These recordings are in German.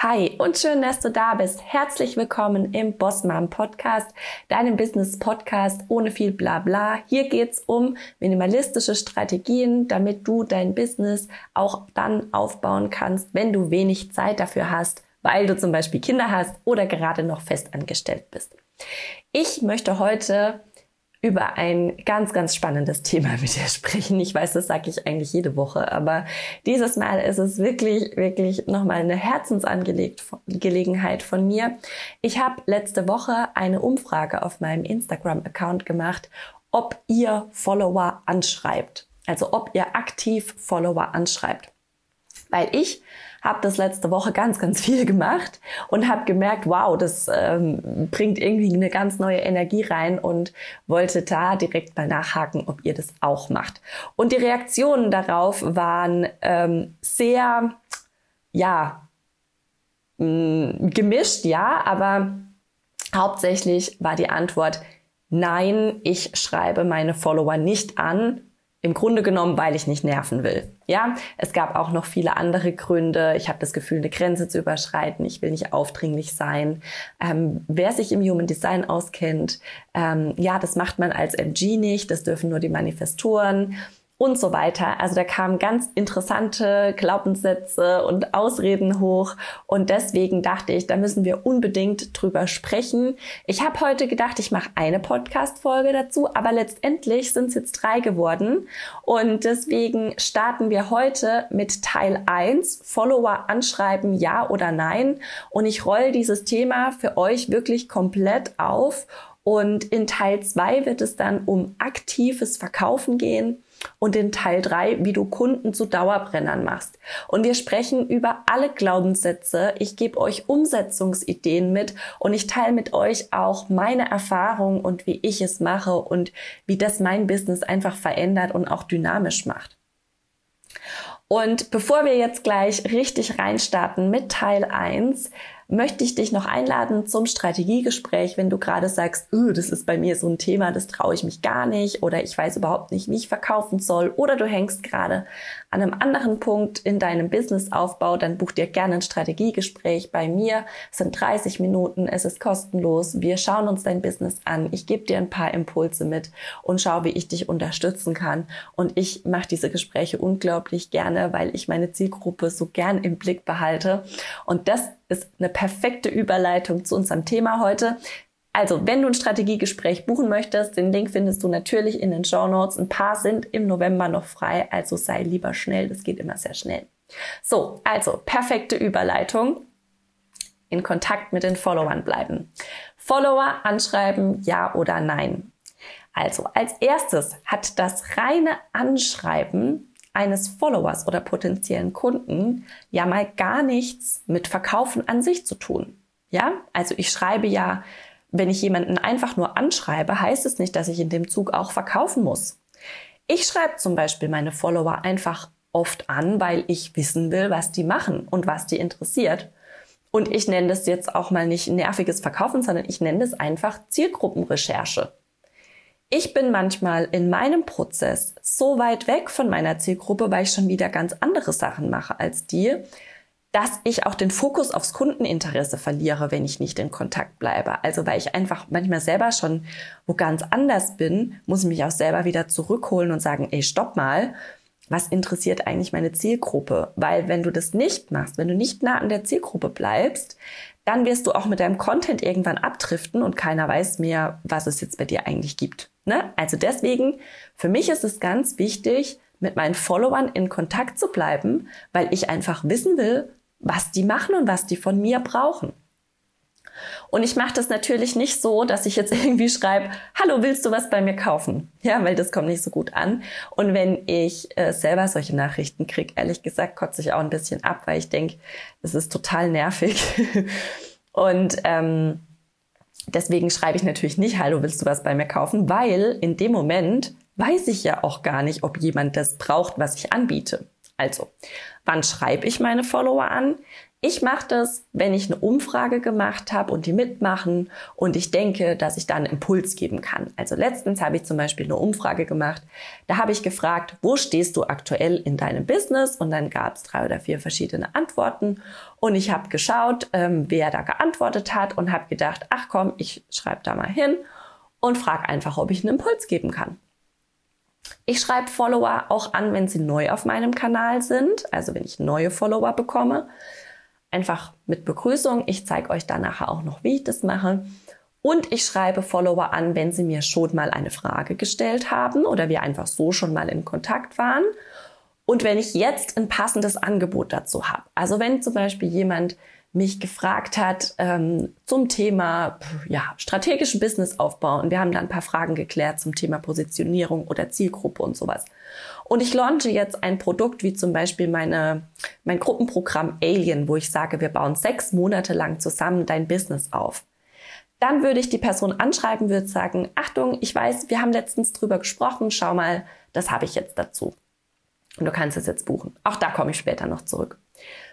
Hi und schön, dass du da bist. Herzlich willkommen im Bossmom Podcast, deinem Business Podcast ohne viel Blabla. Hier geht's um minimalistische Strategien, damit du dein Business auch dann aufbauen kannst, wenn du wenig Zeit dafür hast, weil du zum Beispiel Kinder hast oder gerade noch festangestellt bist. Ich möchte heute über ein ganz, ganz spannendes Thema mit dir sprechen. Ich weiß, das sage ich eigentlich jede Woche, aber dieses Mal ist es wirklich, wirklich nochmal eine Herzensangelegenheit von mir. Ich habe letzte Woche eine Umfrage auf meinem Instagram-Account gemacht, ob ihr Follower anschreibt. Also ob ihr aktiv Follower anschreibt. Weil ich habe das letzte Woche ganz, ganz viel gemacht und habe gemerkt, wow, das ähm, bringt irgendwie eine ganz neue Energie rein und wollte da direkt mal nachhaken, ob ihr das auch macht. Und die Reaktionen darauf waren ähm, sehr, ja, mh, mm, gemischt, ja, aber hauptsächlich war die Antwort, nein, ich schreibe meine Follower nicht an, im Grunde genommen, weil ich nicht nerven will. Ja, es gab auch noch viele andere Gründe. Ich habe das Gefühl, eine Grenze zu überschreiten. Ich will nicht aufdringlich sein. Ähm, wer sich im Human Design auskennt, ähm, ja, das macht man als MG nicht. Das dürfen nur die Manifestoren und so weiter. Also da kamen ganz interessante Glaubenssätze und Ausreden hoch. Und deswegen dachte ich, da müssen wir unbedingt drüber sprechen. Ich habe heute gedacht, ich mache eine Podcast-Folge dazu, aber letztendlich sind es jetzt drei geworden. Und deswegen starten wir heute mit Teil 1, Follower anschreiben, ja oder nein. Und ich roll dieses Thema für euch wirklich komplett auf. Und in Teil 2 wird es dann um aktives Verkaufen gehen und in Teil 3, wie du Kunden zu Dauerbrennern machst. Und wir sprechen über alle Glaubenssätze. Ich gebe euch Umsetzungsideen mit und ich teile mit euch auch meine Erfahrungen und wie ich es mache und wie das mein Business einfach verändert und auch dynamisch macht. Und bevor wir jetzt gleich richtig reinstarten mit Teil 1, möchte ich dich noch einladen zum Strategiegespräch, wenn du gerade sagst, öh, das ist bei mir so ein Thema, das traue ich mich gar nicht oder ich weiß überhaupt nicht, wie ich verkaufen soll oder du hängst gerade an einem anderen Punkt in deinem Businessaufbau, dann buch dir gerne ein Strategiegespräch bei mir. Es sind 30 Minuten, es ist kostenlos. Wir schauen uns dein Business an. Ich gebe dir ein paar Impulse mit und schau, wie ich dich unterstützen kann. Und ich mache diese Gespräche unglaublich gerne, weil ich meine Zielgruppe so gern im Blick behalte. Und das ist eine perfekte Überleitung zu unserem Thema heute. Also, wenn du ein Strategiegespräch buchen möchtest, den Link findest du natürlich in den Show Notes. Ein paar sind im November noch frei, also sei lieber schnell, das geht immer sehr schnell. So, also perfekte Überleitung. In Kontakt mit den Followern bleiben. Follower anschreiben, ja oder nein. Also, als erstes hat das reine Anschreiben eines Followers oder potenziellen Kunden ja mal gar nichts mit Verkaufen an sich zu tun. Ja, also ich schreibe ja, wenn ich jemanden einfach nur anschreibe, heißt es nicht, dass ich in dem Zug auch verkaufen muss. Ich schreibe zum Beispiel meine Follower einfach oft an, weil ich wissen will, was die machen und was die interessiert. Und ich nenne das jetzt auch mal nicht nerviges Verkaufen, sondern ich nenne das einfach Zielgruppenrecherche. Ich bin manchmal in meinem Prozess so weit weg von meiner Zielgruppe, weil ich schon wieder ganz andere Sachen mache als die, dass ich auch den Fokus aufs Kundeninteresse verliere, wenn ich nicht in Kontakt bleibe. Also weil ich einfach manchmal selber schon wo ganz anders bin, muss ich mich auch selber wieder zurückholen und sagen, ey, stopp mal, was interessiert eigentlich meine Zielgruppe? Weil wenn du das nicht machst, wenn du nicht nah an der Zielgruppe bleibst, dann wirst du auch mit deinem Content irgendwann abdriften und keiner weiß mehr, was es jetzt bei dir eigentlich gibt. Ne? Also deswegen, für mich ist es ganz wichtig, mit meinen Followern in Kontakt zu bleiben, weil ich einfach wissen will, was die machen und was die von mir brauchen. Und ich mache das natürlich nicht so, dass ich jetzt irgendwie schreibe, hallo, willst du was bei mir kaufen? Ja, weil das kommt nicht so gut an. Und wenn ich äh, selber solche Nachrichten kriege, ehrlich gesagt, kotze ich auch ein bisschen ab, weil ich denke, das ist total nervig. und ähm, deswegen schreibe ich natürlich nicht, hallo, willst du was bei mir kaufen? Weil in dem Moment weiß ich ja auch gar nicht, ob jemand das braucht, was ich anbiete. Also, wann schreibe ich meine Follower an? Ich mache das, wenn ich eine Umfrage gemacht habe und die mitmachen und ich denke, dass ich da einen Impuls geben kann. Also letztens habe ich zum Beispiel eine Umfrage gemacht. Da habe ich gefragt, wo stehst du aktuell in deinem Business? Und dann gab es drei oder vier verschiedene Antworten. Und ich habe geschaut, ähm, wer da geantwortet hat und habe gedacht, ach komm, ich schreibe da mal hin und frage einfach, ob ich einen Impuls geben kann. Ich schreibe Follower auch an, wenn sie neu auf meinem Kanal sind, also wenn ich neue Follower bekomme einfach mit Begrüßung. Ich zeige euch dann nachher auch noch, wie ich das mache. Und ich schreibe Follower an, wenn sie mir schon mal eine Frage gestellt haben oder wir einfach so schon mal in Kontakt waren. Und wenn ich jetzt ein passendes Angebot dazu habe. Also wenn zum Beispiel jemand mich gefragt hat ähm, zum Thema ja, strategischen Businessaufbau und wir haben da ein paar Fragen geklärt zum Thema Positionierung oder Zielgruppe und sowas. Und ich launche jetzt ein Produkt wie zum Beispiel meine, mein Gruppenprogramm Alien, wo ich sage, wir bauen sechs Monate lang zusammen dein Business auf. Dann würde ich die Person anschreiben, würde sagen, Achtung, ich weiß, wir haben letztens drüber gesprochen, schau mal, das habe ich jetzt dazu. Und du kannst es jetzt buchen. Auch da komme ich später noch zurück.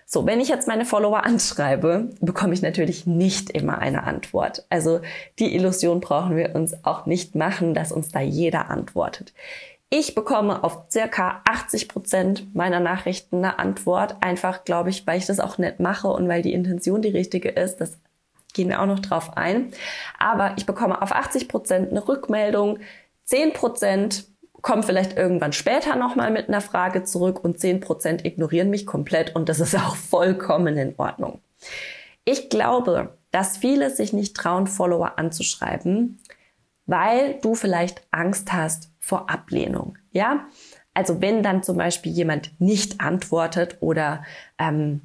So, wenn ich jetzt meine Follower anschreibe, bekomme ich natürlich nicht immer eine Antwort. Also die Illusion brauchen wir uns auch nicht machen, dass uns da jeder antwortet. Ich bekomme auf circa 80 Prozent meiner Nachrichten eine Antwort. Einfach, glaube ich, weil ich das auch nett mache und weil die Intention die richtige ist. Das gehen wir auch noch drauf ein. Aber ich bekomme auf 80 Prozent eine Rückmeldung. 10 Prozent kommen vielleicht irgendwann später nochmal mit einer Frage zurück und 10% ignorieren mich komplett und das ist auch vollkommen in Ordnung. Ich glaube, dass viele sich nicht trauen, Follower anzuschreiben, weil du vielleicht Angst hast vor Ablehnung. Ja, also wenn dann zum Beispiel jemand nicht antwortet oder ähm,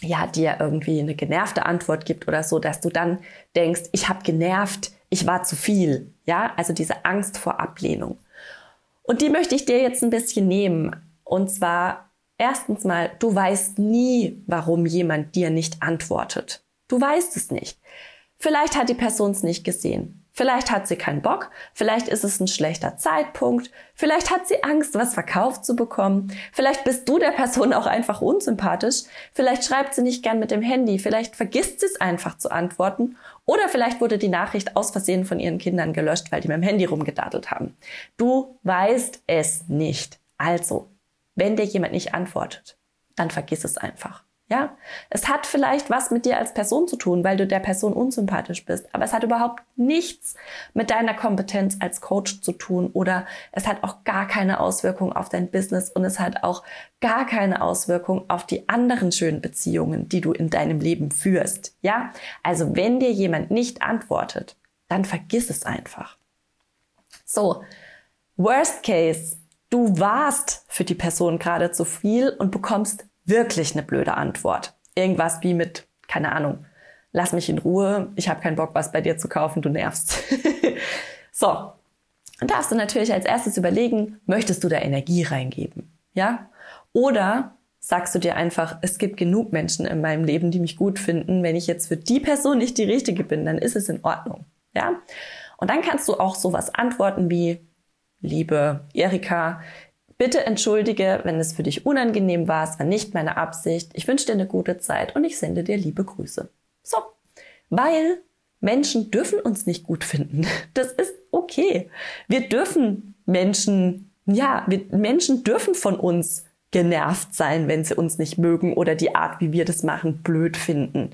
ja dir irgendwie eine genervte Antwort gibt oder so, dass du dann denkst, ich habe genervt, ich war zu viel. Ja, also diese Angst vor Ablehnung. Und die möchte ich dir jetzt ein bisschen nehmen. Und zwar erstens mal, du weißt nie, warum jemand dir nicht antwortet. Du weißt es nicht. Vielleicht hat die Person es nicht gesehen. Vielleicht hat sie keinen Bock, vielleicht ist es ein schlechter Zeitpunkt, vielleicht hat sie Angst, was verkauft zu bekommen, vielleicht bist du der Person auch einfach unsympathisch, vielleicht schreibt sie nicht gern mit dem Handy, vielleicht vergisst sie es einfach zu antworten oder vielleicht wurde die Nachricht aus Versehen von ihren Kindern gelöscht, weil die mit dem Handy rumgedattelt haben. Du weißt es nicht. Also, wenn dir jemand nicht antwortet, dann vergiss es einfach. Ja, es hat vielleicht was mit dir als Person zu tun, weil du der Person unsympathisch bist, aber es hat überhaupt nichts mit deiner Kompetenz als Coach zu tun oder es hat auch gar keine Auswirkung auf dein Business und es hat auch gar keine Auswirkung auf die anderen schönen Beziehungen, die du in deinem Leben führst. Ja, also wenn dir jemand nicht antwortet, dann vergiss es einfach. So, worst case, du warst für die Person gerade zu viel und bekommst wirklich eine blöde Antwort. Irgendwas wie mit, keine Ahnung, lass mich in Ruhe, ich habe keinen Bock, was bei dir zu kaufen, du nervst. so, dann darfst du natürlich als erstes überlegen, möchtest du da Energie reingeben? Ja? Oder sagst du dir einfach, es gibt genug Menschen in meinem Leben, die mich gut finden. Wenn ich jetzt für die Person nicht die richtige bin, dann ist es in Ordnung. Ja? Und dann kannst du auch sowas antworten wie, liebe Erika, Bitte entschuldige, wenn es für dich unangenehm war, es war nicht meine Absicht. Ich wünsche dir eine gute Zeit und ich sende dir liebe Grüße. So, weil Menschen dürfen uns nicht gut finden. Das ist okay. Wir dürfen Menschen, ja, wir, Menschen dürfen von uns genervt sein, wenn sie uns nicht mögen oder die Art, wie wir das machen, blöd finden.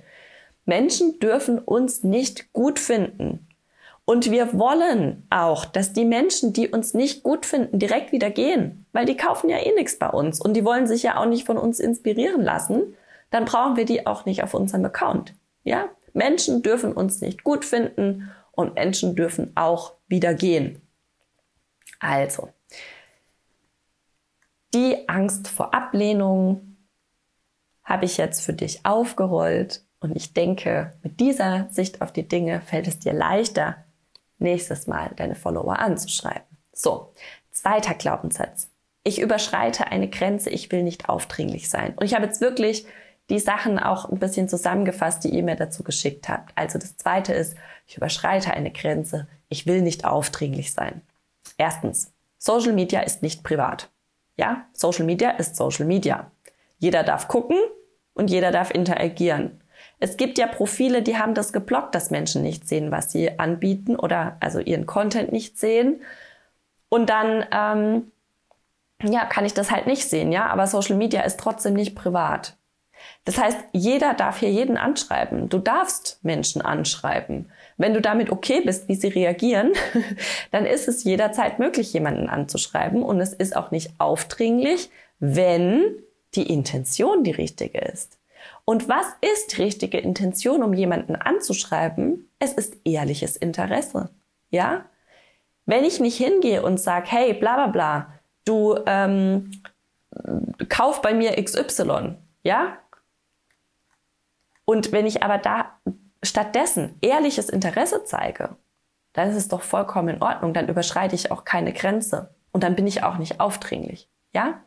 Menschen dürfen uns nicht gut finden. Und wir wollen auch, dass die Menschen, die uns nicht gut finden, direkt wieder gehen, weil die kaufen ja eh nichts bei uns und die wollen sich ja auch nicht von uns inspirieren lassen. Dann brauchen wir die auch nicht auf unserem Account. Ja? Menschen dürfen uns nicht gut finden und Menschen dürfen auch wieder gehen. Also, die Angst vor Ablehnung habe ich jetzt für dich aufgerollt und ich denke, mit dieser Sicht auf die Dinge fällt es dir leichter, nächstes Mal deine Follower anzuschreiben. So, zweiter Glaubenssatz. Ich überschreite eine Grenze, ich will nicht aufdringlich sein. Und ich habe jetzt wirklich die Sachen auch ein bisschen zusammengefasst, die ihr mir dazu geschickt habt. Also das zweite ist, ich überschreite eine Grenze, ich will nicht aufdringlich sein. Erstens, Social Media ist nicht privat. Ja, Social Media ist Social Media. Jeder darf gucken, und jeder darf interagieren. Es gibt ja Profile, die haben das geblockt, dass Menschen nicht sehen, was sie anbieten oder also ihren Content nicht sehen. Und dann ähm, ja, kann ich das halt nicht sehen, ja. Aber Social Media ist trotzdem nicht privat. Das heißt, jeder darf hier jeden anschreiben. Du darfst Menschen anschreiben. Wenn du damit okay bist, wie sie reagieren, dann ist es jederzeit möglich, jemanden anzuschreiben. Und es ist auch nicht aufdringlich, wenn die Intention die richtige ist. Und was ist richtige Intention, um jemanden anzuschreiben? Es ist ehrliches Interesse. Ja? Wenn ich nicht hingehe und sage, hey, bla bla bla, du ähm, kauf bei mir XY, ja? Und wenn ich aber da stattdessen ehrliches Interesse zeige, dann ist es doch vollkommen in Ordnung, dann überschreite ich auch keine Grenze und dann bin ich auch nicht aufdringlich, ja?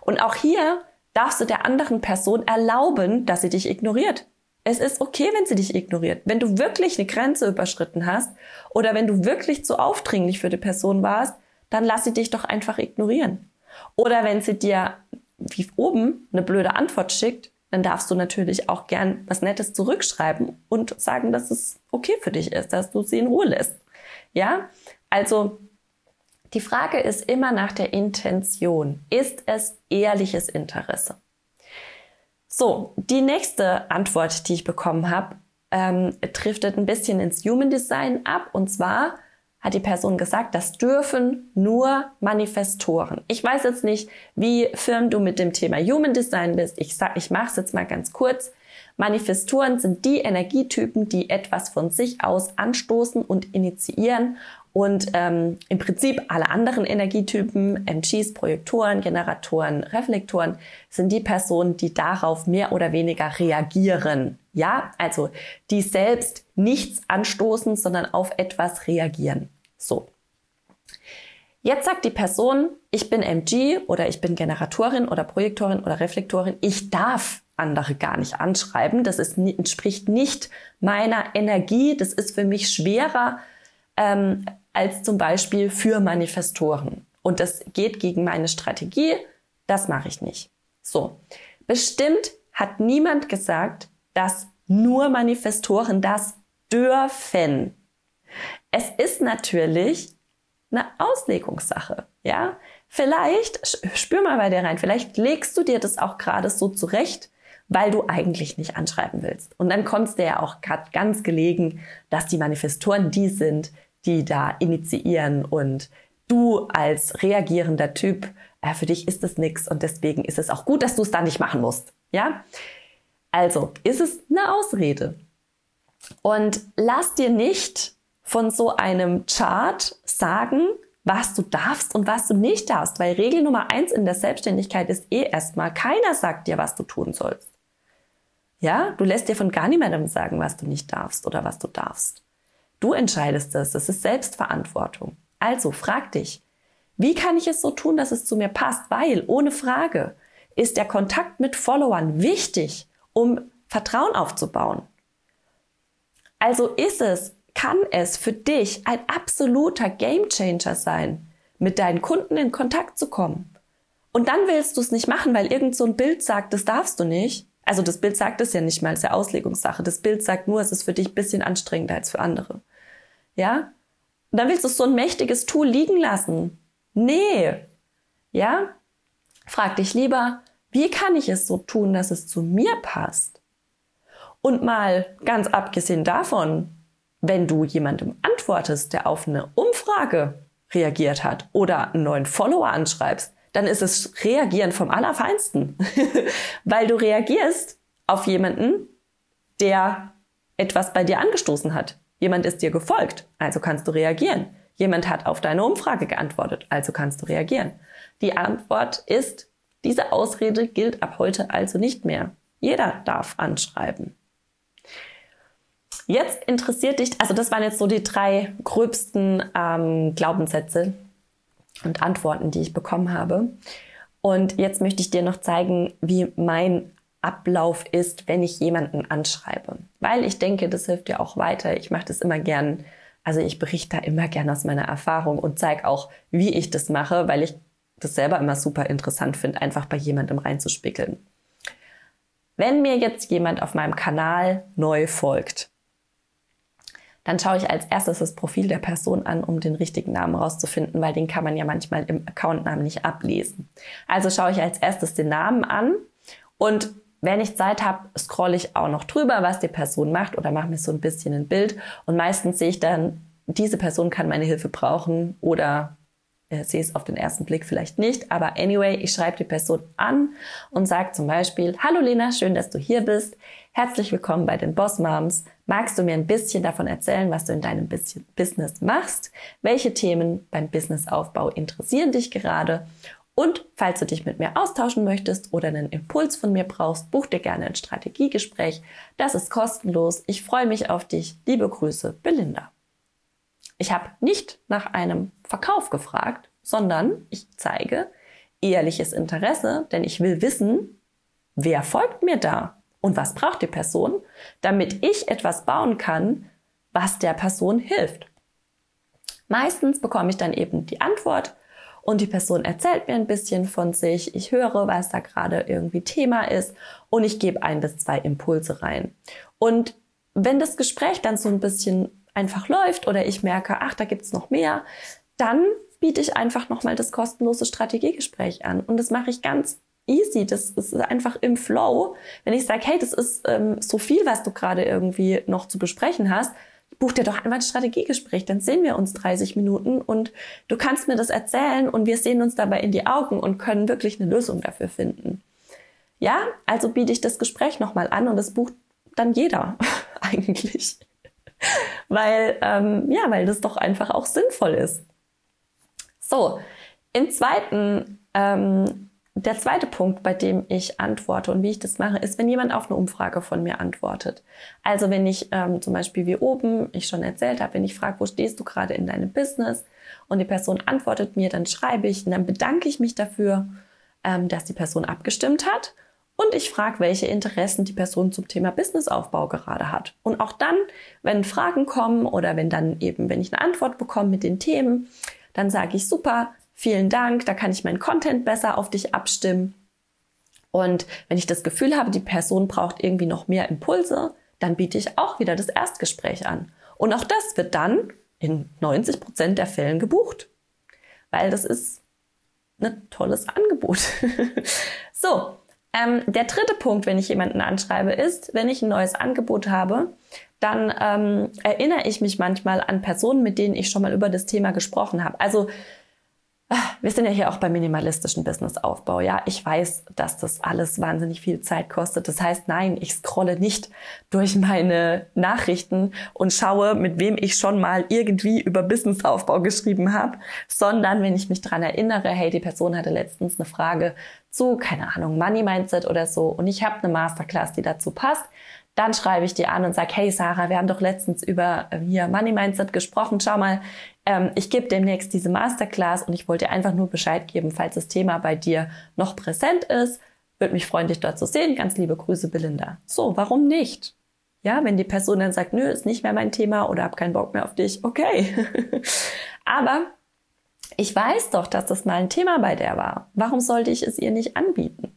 Und auch hier darfst du der anderen Person erlauben, dass sie dich ignoriert. Es ist okay, wenn sie dich ignoriert. Wenn du wirklich eine Grenze überschritten hast oder wenn du wirklich zu aufdringlich für die Person warst, dann lass sie dich doch einfach ignorieren. Oder wenn sie dir wie oben eine blöde Antwort schickt, dann darfst du natürlich auch gern was Nettes zurückschreiben und sagen, dass es okay für dich ist, dass du sie in Ruhe lässt. Ja? Also, die Frage ist immer nach der Intention. Ist es ehrliches Interesse? So, die nächste Antwort, die ich bekommen habe, ähm, driftet ein bisschen ins Human Design ab. Und zwar hat die Person gesagt, das dürfen nur Manifestoren. Ich weiß jetzt nicht, wie firm du mit dem Thema Human Design bist. Ich ich mache es jetzt mal ganz kurz. Manifestoren sind die Energietypen, die etwas von sich aus anstoßen und initiieren und ähm, im Prinzip alle anderen Energietypen, MGs, Projektoren, Generatoren, Reflektoren, sind die Personen, die darauf mehr oder weniger reagieren. Ja, also die selbst nichts anstoßen, sondern auf etwas reagieren. So. Jetzt sagt die Person, ich bin MG oder ich bin Generatorin oder Projektorin oder Reflektorin, ich darf andere gar nicht anschreiben. Das ist, entspricht nicht meiner Energie. Das ist für mich schwerer ähm, als zum Beispiel für Manifestoren. Und das geht gegen meine Strategie. Das mache ich nicht. So. Bestimmt hat niemand gesagt, dass nur Manifestoren das dürfen. Es ist natürlich eine Auslegungssache, ja? Vielleicht, spür mal bei dir rein, vielleicht legst du dir das auch gerade so zurecht, weil du eigentlich nicht anschreiben willst. Und dann kommt es dir ja auch ganz gelegen, dass die Manifestoren die sind, die da initiieren und du als reagierender Typ, äh, für dich ist es nichts und deswegen ist es auch gut, dass du es da nicht machen musst. Ja? Also ist es eine Ausrede. Und lass dir nicht von so einem Chart sagen, was du darfst und was du nicht darfst, weil Regel Nummer eins in der Selbstständigkeit ist eh erstmal, keiner sagt dir, was du tun sollst. Ja, du lässt dir von gar niemandem sagen, was du nicht darfst oder was du darfst. Du entscheidest das, das ist Selbstverantwortung. Also frag dich, wie kann ich es so tun, dass es zu mir passt? Weil, ohne Frage, ist der Kontakt mit Followern wichtig, um Vertrauen aufzubauen. Also ist es kann es für dich ein absoluter Gamechanger sein, mit deinen Kunden in Kontakt zu kommen. Und dann willst du es nicht machen, weil irgend so ein Bild sagt, das darfst du nicht. Also das Bild sagt es ja nicht mal, es ist ja Auslegungssache. Das Bild sagt nur, es ist für dich ein bisschen anstrengender als für andere. Ja? Und dann willst du so ein mächtiges Tool liegen lassen. Nee. Ja? Frag dich lieber, wie kann ich es so tun, dass es zu mir passt? Und mal ganz abgesehen davon, wenn du jemandem antwortest, der auf eine Umfrage reagiert hat oder einen neuen Follower anschreibst, dann ist es Reagieren vom Allerfeinsten. Weil du reagierst auf jemanden, der etwas bei dir angestoßen hat. Jemand ist dir gefolgt, also kannst du reagieren. Jemand hat auf deine Umfrage geantwortet, also kannst du reagieren. Die Antwort ist, diese Ausrede gilt ab heute also nicht mehr. Jeder darf anschreiben. Jetzt interessiert dich, also das waren jetzt so die drei gröbsten ähm, Glaubenssätze und Antworten, die ich bekommen habe. Und jetzt möchte ich dir noch zeigen, wie mein Ablauf ist, wenn ich jemanden anschreibe. Weil ich denke, das hilft dir auch weiter. Ich mache das immer gern. Also ich berichte da immer gern aus meiner Erfahrung und zeige auch, wie ich das mache, weil ich das selber immer super interessant finde, einfach bei jemandem reinzuspickeln. Wenn mir jetzt jemand auf meinem Kanal neu folgt, dann schaue ich als erstes das Profil der Person an, um den richtigen Namen rauszufinden, weil den kann man ja manchmal im Accountnamen nicht ablesen. Also schaue ich als erstes den Namen an und wenn ich Zeit habe, scrolle ich auch noch drüber, was die Person macht oder mache mir so ein bisschen ein Bild und meistens sehe ich dann, diese Person kann meine Hilfe brauchen oder äh, sehe es auf den ersten Blick vielleicht nicht, aber anyway, ich schreibe die Person an und sage zum Beispiel, hallo Lena, schön, dass du hier bist. Herzlich willkommen bei den Boss Moms. Magst du mir ein bisschen davon erzählen, was du in deinem Business machst? Welche Themen beim Businessaufbau interessieren dich gerade? Und falls du dich mit mir austauschen möchtest oder einen Impuls von mir brauchst, buch dir gerne ein Strategiegespräch. Das ist kostenlos. Ich freue mich auf dich. Liebe Grüße, Belinda. Ich habe nicht nach einem Verkauf gefragt, sondern ich zeige ehrliches Interesse, denn ich will wissen, wer folgt mir da und was braucht die Person, damit ich etwas bauen kann, was der Person hilft. Meistens bekomme ich dann eben die Antwort und die Person erzählt mir ein bisschen von sich, ich höre, was da gerade irgendwie Thema ist und ich gebe ein bis zwei Impulse rein. Und wenn das Gespräch dann so ein bisschen einfach läuft oder ich merke, ach, da gibt's noch mehr, dann biete ich einfach nochmal das kostenlose Strategiegespräch an. Und das mache ich ganz easy. Das ist einfach im Flow. Wenn ich sage, hey, das ist ähm, so viel, was du gerade irgendwie noch zu besprechen hast, buch dir doch einfach ein Strategiegespräch. Dann sehen wir uns 30 Minuten und du kannst mir das erzählen und wir sehen uns dabei in die Augen und können wirklich eine Lösung dafür finden. Ja, also biete ich das Gespräch nochmal an und das bucht dann jeder eigentlich weil, ähm, ja, weil das doch einfach auch sinnvoll ist. So, im zweiten, ähm, der zweite Punkt, bei dem ich antworte und wie ich das mache, ist, wenn jemand auf eine Umfrage von mir antwortet. Also wenn ich ähm, zum Beispiel wie oben, ich schon erzählt habe, wenn ich frage, wo stehst du gerade in deinem Business und die Person antwortet mir, dann schreibe ich und dann bedanke ich mich dafür, ähm, dass die Person abgestimmt hat und ich frage, welche Interessen die Person zum Thema Businessaufbau gerade hat. Und auch dann, wenn Fragen kommen oder wenn dann eben, wenn ich eine Antwort bekomme mit den Themen, dann sage ich super, vielen Dank, da kann ich meinen Content besser auf dich abstimmen. Und wenn ich das Gefühl habe, die Person braucht irgendwie noch mehr Impulse, dann biete ich auch wieder das Erstgespräch an. Und auch das wird dann in 90 Prozent der Fällen gebucht. Weil das ist ein tolles Angebot. so, ähm, der dritte Punkt, wenn ich jemanden anschreibe, ist, wenn ich ein neues Angebot habe, dann ähm, erinnere ich mich manchmal an Personen, mit denen ich schon mal über das Thema gesprochen habe. Also wir sind ja hier auch beim minimalistischen Businessaufbau. Ja, ich weiß, dass das alles wahnsinnig viel Zeit kostet. Das heißt, nein, ich scrolle nicht durch meine Nachrichten und schaue, mit wem ich schon mal irgendwie über Businessaufbau geschrieben habe, sondern wenn ich mich dran erinnere, hey, die Person hatte letztens eine Frage zu, keine Ahnung, Money Mindset oder so und ich habe eine Masterclass, die dazu passt, dann schreibe ich dir an und sage, hey Sarah, wir haben doch letztens über äh, hier Money Mindset gesprochen. Schau mal, ähm, ich gebe demnächst diese Masterclass und ich wollte dir einfach nur Bescheid geben, falls das Thema bei dir noch präsent ist. Würde mich freuen, dich dort zu sehen. Ganz liebe Grüße, Belinda. So, warum nicht? Ja, wenn die Person dann sagt, nö, ist nicht mehr mein Thema oder hab keinen Bock mehr auf dich, okay. Aber ich weiß doch, dass das mal ein Thema bei der war. Warum sollte ich es ihr nicht anbieten?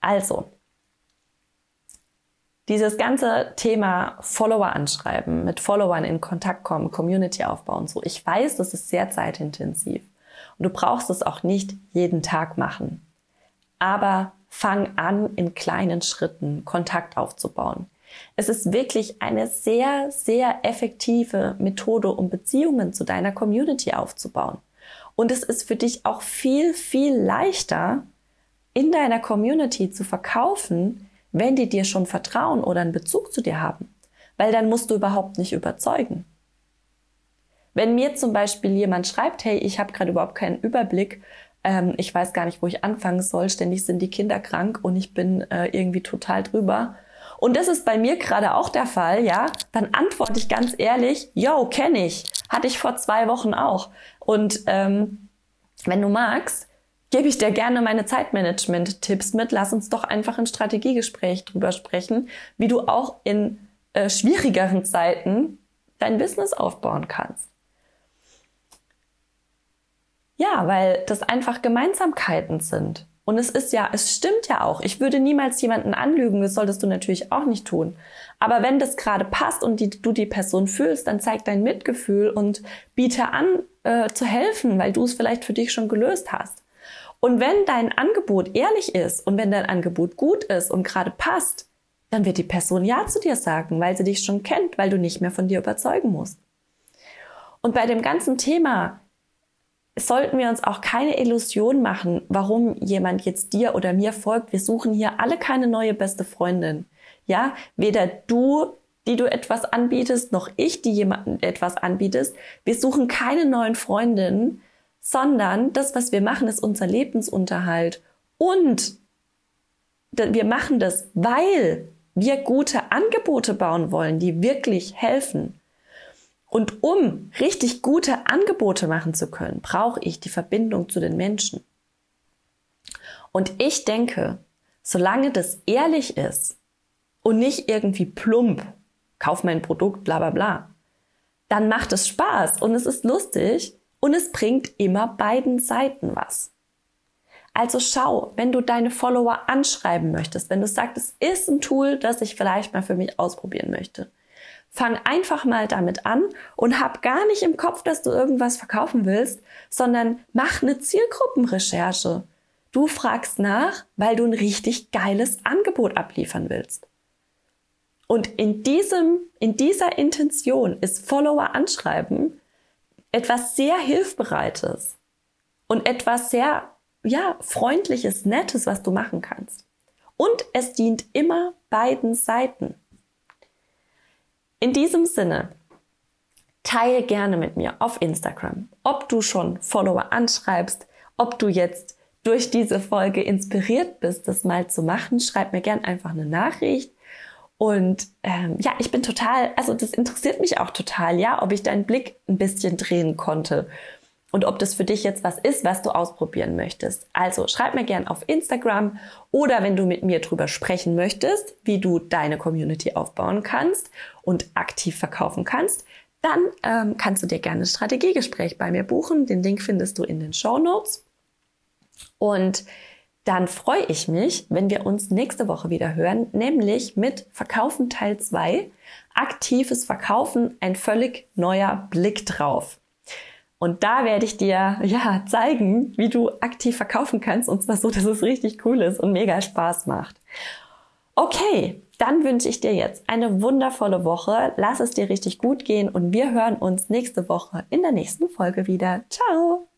Also, dieses ganze Thema Follower anschreiben, mit Followern in Kontakt kommen, Community aufbauen so. Ich weiß, das ist sehr zeitintensiv. Und du brauchst es auch nicht jeden Tag machen. Aber fang an, in kleinen Schritten Kontakt aufzubauen. Es ist wirklich eine sehr, sehr effektive Methode, um Beziehungen zu deiner Community aufzubauen. Und es ist für dich auch viel, viel leichter, in deiner Community zu verkaufen, wenn die dir schon vertrauen oder einen Bezug zu dir haben. Weil dann musst du überhaupt nicht überzeugen. Wenn mir zum Beispiel jemand schreibt, hey, ich habe gerade überhaupt keinen Überblick, ähm, ich weiß gar nicht, wo ich anfangen soll, ständig sind die Kinder krank und ich bin äh, irgendwie total drüber. Und das ist bei mir gerade auch der Fall, ja, dann antworte ich ganz ehrlich, yo, kenne ich, hatte ich vor zwei Wochen auch. Und ähm, wenn du magst, gebe ich dir gerne meine Zeitmanagement-Tipps mit. Lass uns doch einfach ein Strategiegespräch drüber sprechen, wie du auch in äh, schwierigeren Zeiten dein Business aufbauen kannst. Ja, weil das einfach Gemeinsamkeiten sind. Und es ist ja, es stimmt ja auch. Ich würde niemals jemanden anlügen, das solltest du natürlich auch nicht tun. Aber wenn das gerade passt und die, du die Person fühlst, dann zeig dein Mitgefühl und biete an, äh, zu helfen, weil du es vielleicht für dich schon gelöst hast. Und wenn dein Angebot ehrlich ist und wenn dein Angebot gut ist und gerade passt, dann wird die Person Ja zu dir sagen, weil sie dich schon kennt, weil du nicht mehr von dir überzeugen musst. Und bei dem ganzen Thema sollten wir uns auch keine Illusion machen, warum jemand jetzt dir oder mir folgt. Wir suchen hier alle keine neue beste Freundin. Ja, weder du, die du etwas anbietest, noch ich, die jemandem etwas anbietest. Wir suchen keine neuen Freundinnen, sondern das, was wir machen, ist unser Lebensunterhalt. Und wir machen das, weil wir gute Angebote bauen wollen, die wirklich helfen. Und um richtig gute Angebote machen zu können, brauche ich die Verbindung zu den Menschen. Und ich denke, solange das ehrlich ist und nicht irgendwie plump, kauf mein Produkt, bla bla bla, dann macht es Spaß und es ist lustig und es bringt immer beiden Seiten was. Also schau, wenn du deine Follower anschreiben möchtest, wenn du sagst, es ist ein Tool, das ich vielleicht mal für mich ausprobieren möchte, Fang einfach mal damit an und hab gar nicht im Kopf, dass du irgendwas verkaufen willst, sondern mach eine Zielgruppenrecherche. Du fragst nach, weil du ein richtig geiles Angebot abliefern willst. Und in diesem, in dieser Intention ist Follower anschreiben etwas sehr hilfbereites und etwas sehr, ja, freundliches, nettes, was du machen kannst. Und es dient immer beiden Seiten. In diesem Sinne, teile gerne mit mir auf Instagram, ob du schon Follower anschreibst, ob du jetzt durch diese Folge inspiriert bist, das mal zu machen. Schreib mir gerne einfach eine Nachricht. Und ähm, ja, ich bin total, also das interessiert mich auch total, ja, ob ich deinen Blick ein bisschen drehen konnte und ob das für dich jetzt was ist, was du ausprobieren möchtest. Also schreib mir gern auf Instagram oder wenn du mit mir drüber sprechen möchtest, wie du deine Community aufbauen kannst und aktiv verkaufen kannst, dann ähm, kannst du dir gerne ein Strategiegespräch bei mir buchen. Den Link findest du in den Show Notes. Und dann freue ich mich, wenn wir uns nächste Woche wieder hören, nämlich mit Verkaufen Teil 2. Aktives Verkaufen, ein völlig neuer Blick drauf. Und da werde ich dir ja zeigen, wie du aktiv verkaufen kannst und zwar so, dass es richtig cool ist und mega Spaß macht. Okay, dann wünsche ich dir jetzt eine wundervolle Woche. Lass es dir richtig gut gehen und wir hören uns nächste Woche in der nächsten Folge wieder. Ciao!